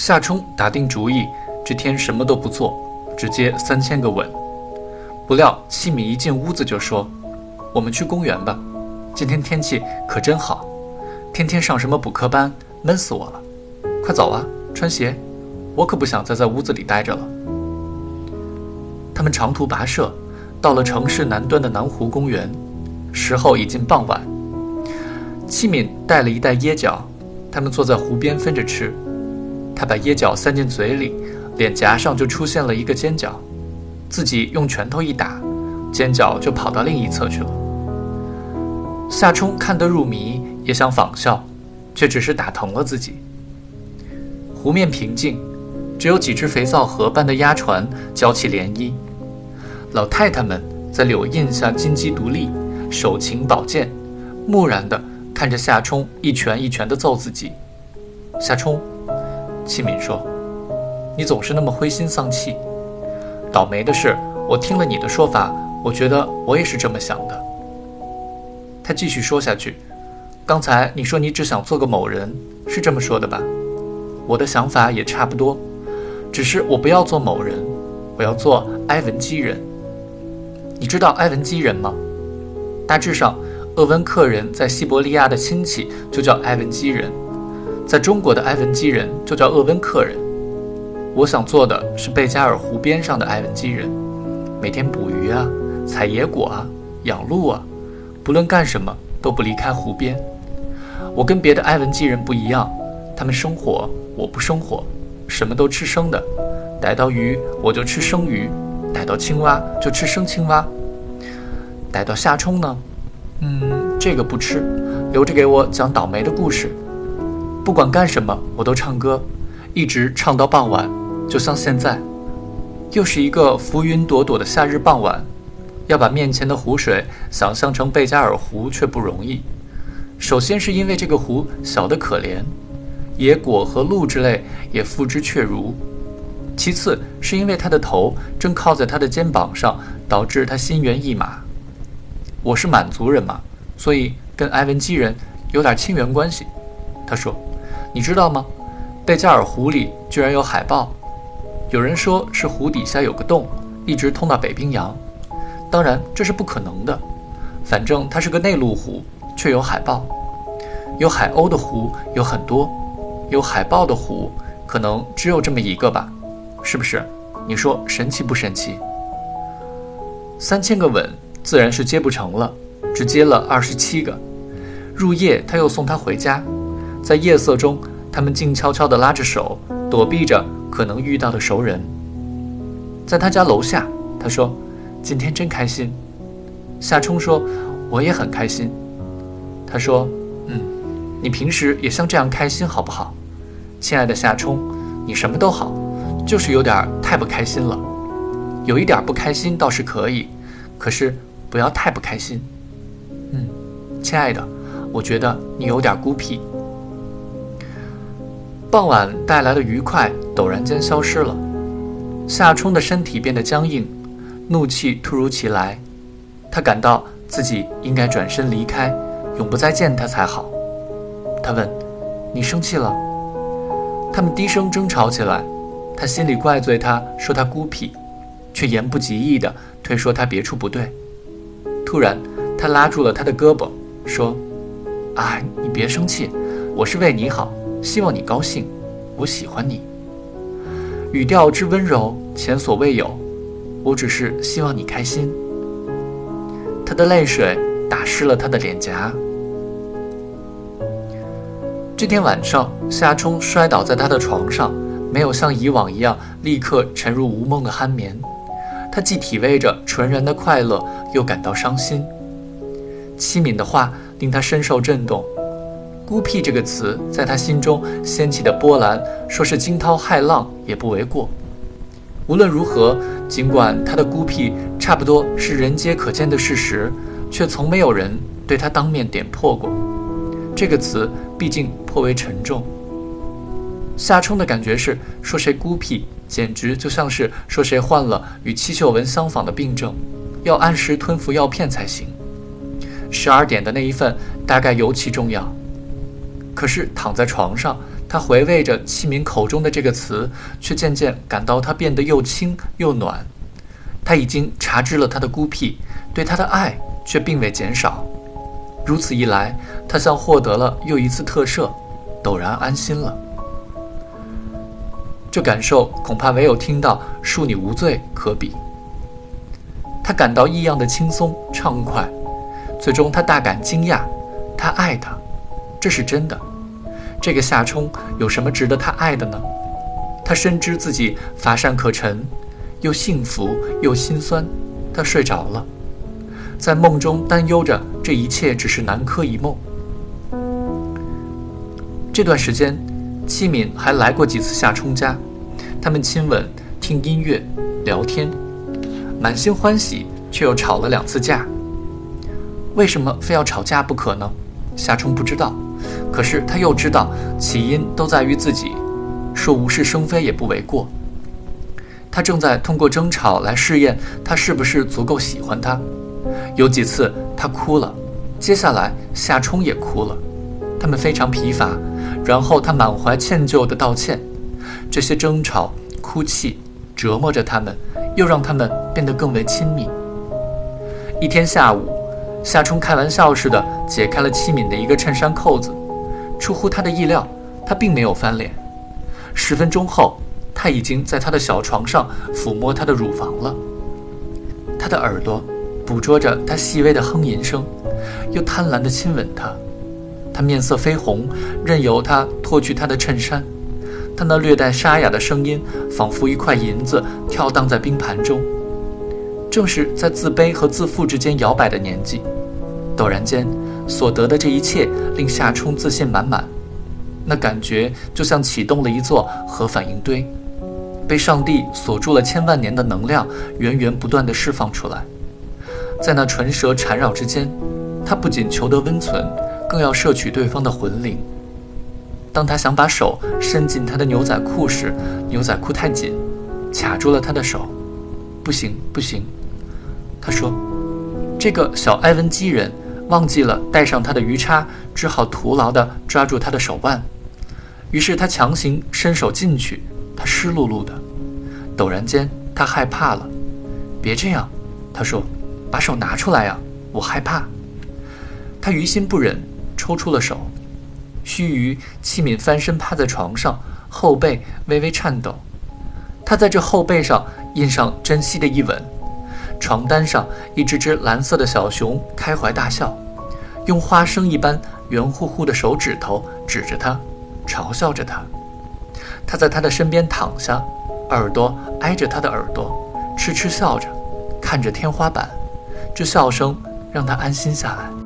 夏冲打定主意，这天什么都不做，直接三千个吻。不料七米一进屋子就说：“我们去公园吧，今天天气可真好。天天上什么补课班，闷死我了。快走啊，穿鞋，我可不想再在屋子里待着了。”他们长途跋涉，到了城市南端的南湖公园，时候已经傍晚。七敏带了一袋椰角，他们坐在湖边分着吃。他把椰角塞进嘴里，脸颊上就出现了一个尖角，自己用拳头一打，尖角就跑到另一侧去了。夏冲看得入迷，也想仿效，却只是打疼了自己。湖面平静，只有几只肥皂盒般的鸭船搅起涟漪。老太太们在柳荫下金鸡独立，手擎宝剑，木然地看着夏冲一拳一拳地揍自己。夏冲。七敏说：“你总是那么灰心丧气。倒霉的是，我听了你的说法，我觉得我也是这么想的。”他继续说下去：“刚才你说你只想做个某人，是这么说的吧？我的想法也差不多，只是我不要做某人，我要做埃文基人。你知道埃文基人吗？大致上，鄂温克人在西伯利亚的亲戚就叫埃文基人。”在中国的埃文基人就叫鄂温克人。我想做的是贝加尔湖边上的埃文基人，每天捕鱼啊，采野果啊，养鹿啊，不论干什么都不离开湖边。我跟别的埃文基人不一样，他们生火，我不生火，什么都吃生的，逮到鱼我就吃生鱼，逮到青蛙就吃生青蛙。逮到夏冲呢？嗯，这个不吃，留着给我讲倒霉的故事。不管干什么，我都唱歌，一直唱到傍晚，就像现在，又是一个浮云朵朵的夏日傍晚。要把面前的湖水想象成贝加尔湖却不容易。首先是因为这个湖小得可怜，野果和鹿之类也付之却如；其次是因为他的头正靠在他的肩膀上，导致他心猿意马。我是满族人嘛，所以跟埃文基人有点亲缘关系。他说。你知道吗？贝加尔湖里居然有海豹，有人说是湖底下有个洞，一直通到北冰洋。当然这是不可能的，反正它是个内陆湖，却有海豹。有海鸥的湖有很多，有海豹的湖可能只有这么一个吧？是不是？你说神奇不神奇？三千个吻自然是接不成了，只接了二十七个。入夜他又送她回家。在夜色中，他们静悄悄地拉着手，躲避着可能遇到的熟人。在他家楼下，他说：“今天真开心。”夏冲说：“我也很开心。”他说：“嗯，你平时也像这样开心好不好？”亲爱的夏冲，你什么都好，就是有点太不开心了。有一点不开心倒是可以，可是不要太不开心。嗯，亲爱的，我觉得你有点孤僻。傍晚带来的愉快陡然间消失了，夏冲的身体变得僵硬，怒气突如其来，他感到自己应该转身离开，永不再见他才好。他问：“你生气了？”他们低声争吵起来，他心里怪罪他，说他孤僻，却言不及义的推说他别处不对。突然，他拉住了他的胳膊，说：“啊，你别生气，我是为你好。”希望你高兴，我喜欢你。语调之温柔，前所未有。我只是希望你开心。他的泪水打湿了他的脸颊。这天晚上，夏冲摔倒在他的床上，没有像以往一样立刻沉入无梦的酣眠。他既体味着纯然的快乐，又感到伤心。七敏的话令他深受震动。孤僻这个词在他心中掀起的波澜，说是惊涛骇浪也不为过。无论如何，尽管他的孤僻差不多是人皆可见的事实，却从没有人对他当面点破过。这个词毕竟颇为沉重。夏冲的感觉是，说谁孤僻，简直就像是说谁患了与七秀文相仿的病症，要按时吞服药片才行。十二点的那一份，大概尤其重要。可是躺在床上，他回味着器皿口中的这个词，却渐渐感到它变得又轻又暖。他已经察知了他的孤僻，对他的爱却并未减少。如此一来，他像获得了又一次特赦，陡然安心了。这感受恐怕唯有听到“恕你无罪”可比。他感到异样的轻松畅快，最终他大感惊讶。他爱他，这是真的。这个夏冲有什么值得他爱的呢？他深知自己乏善可陈，又幸福又心酸。他睡着了，在梦中担忧着这一切只是南柯一梦。这段时间，戚敏还来过几次夏冲家，他们亲吻、听音乐、聊天。满心欢喜，却又吵了两次架。为什么非要吵架不可呢？夏冲不知道，可是他又知道起因都在于自己，说无事生非也不为过。他正在通过争吵来试验他是不是足够喜欢他。有几次他哭了，接下来夏冲也哭了，他们非常疲乏，然后他满怀歉疚地道歉。这些争吵、哭泣折磨着他们。又让他们变得更为亲密。一天下午，夏冲开玩笑似的解开了戚敏的一个衬衫扣子，出乎他的意料，他并没有翻脸。十分钟后，他已经在他的小床上抚摸她的乳房了。他的耳朵捕捉着他细微的哼吟声，又贪婪地亲吻她。他面色绯红，任由他脱去她的衬衫。他那略带沙哑的声音，仿佛一块银子跳荡在冰盘中。正是在自卑和自负之间摇摆的年纪，陡然间所得的这一切令夏冲自信满满。那感觉就像启动了一座核反应堆，被上帝锁住了千万年的能量源源不断地释放出来。在那唇舌缠绕之间，他不仅求得温存，更要摄取对方的魂灵。当他想把手伸进他的牛仔裤时，牛仔裤太紧，卡住了他的手。不行，不行，他说：“这个小埃文基人忘记了带上他的鱼叉，只好徒劳地抓住他的手腕。于是他强行伸手进去，他湿漉漉的。陡然间，他害怕了。别这样，他说：“把手拿出来呀，我害怕。”他于心不忍，抽出了手。须臾，戚敏翻身趴在床上，后背微微颤抖。他在这后背上印上珍惜的一吻。床单上，一只只蓝色的小熊开怀大笑，用花生一般圆乎乎的手指头指着他，嘲笑着他。他在他的身边躺下，耳朵挨着他的耳朵，痴痴笑着，看着天花板。这笑声让他安心下来。